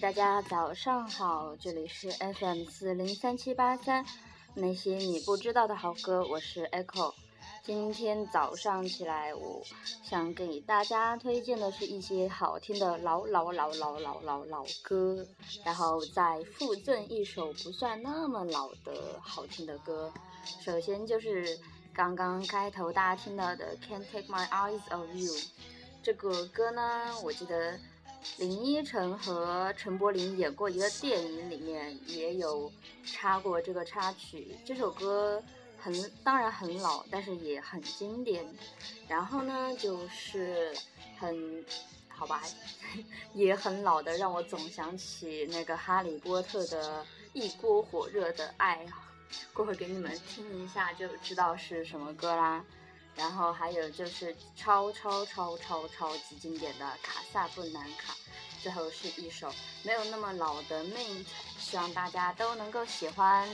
大家早上好，这里是 FM 四零三七八三，那些你不知道的好歌，我是 Echo。今天早上起来，我想给大家推荐的是一些好听的老老老老老老老歌，然后再附赠一首不算那么老的好听的歌。首先就是刚刚开头大家听到的《Can't Take My Eyes Off You》这个歌呢，我记得林依晨和陈柏霖演过一个电影，里面也有插过这个插曲。这首歌。很当然很老，但是也很经典。然后呢，就是很好吧，也很老的，让我总想起那个《哈利波特》的一锅火热的爱。过会给你们听一下，就知道是什么歌啦。然后还有就是超超超超超级经典的《卡萨布兰卡》。最后是一首没有那么老的《Mint》，希望大家都能够喜欢。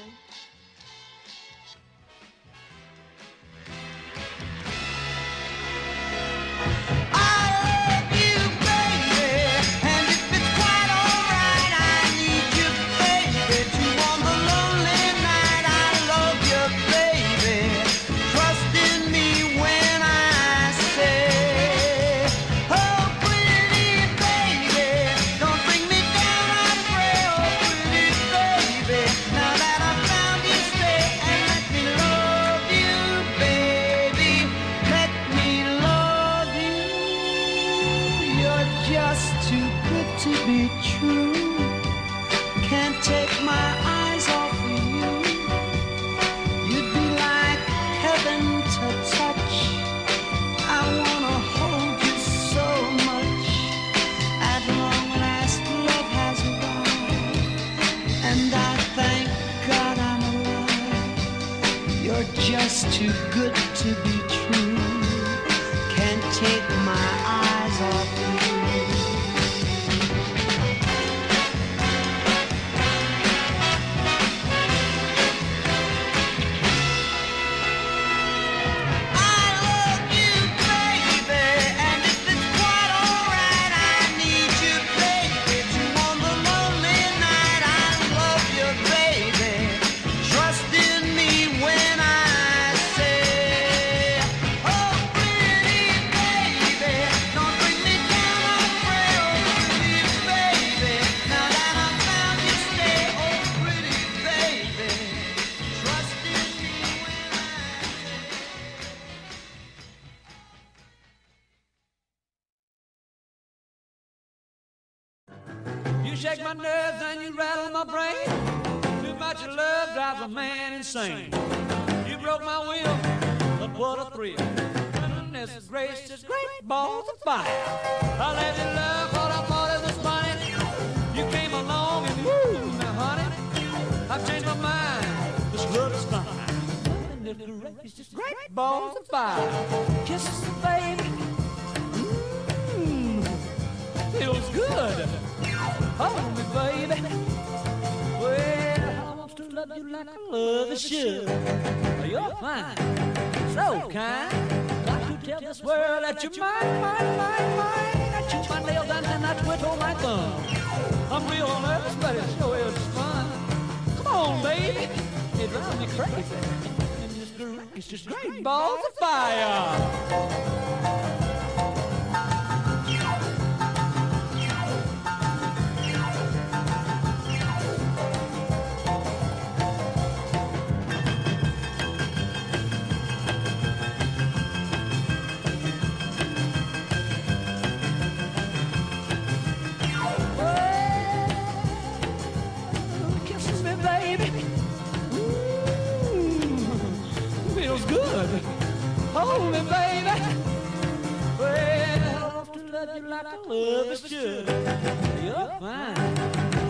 Shake my nerves and you rattle my brain. Too much love drives a man insane. You broke my will, but what a thrill. Goodness gracious, great balls of fire. I let you love what I thought it was funny. You came along and woo, now honey, I've changed my mind. This love is fine. Goodness gracious, great balls of fire. Kisses, baby. You like I love a should. Oh, you're fine, so kind. Got to tell this world that you're mine, mine, mine, mine. I chew my nails and I twiddle my thumb. I'm real nervous, but it sure is fun. Come on, baby. It drives me crazy. It's just great balls of fire. You're fine,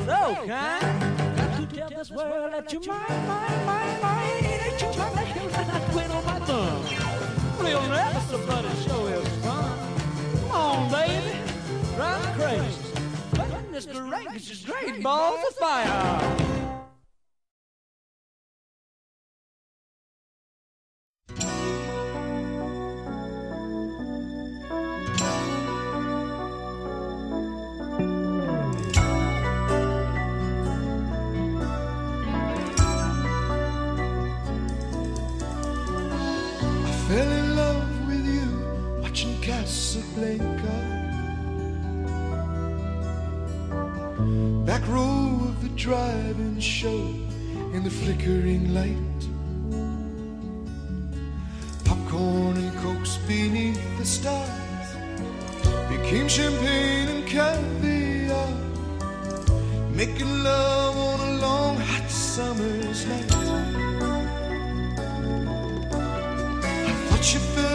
so kind. Got to tell this world that you're mine, mine, mine, mine. Ain't you trying to hear that I quit on my thumb? Real nervous, but it sure is fun. Come on, baby, drive crazy. Goodness gracious, great balls of fire. Fell in love with you watching Casablanca. Back row of the drive-in show in the flickering light. Popcorn and cokes beneath the stars became champagne and caviar. Making love on a long hot summer's night. te peço.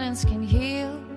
Silence can heal.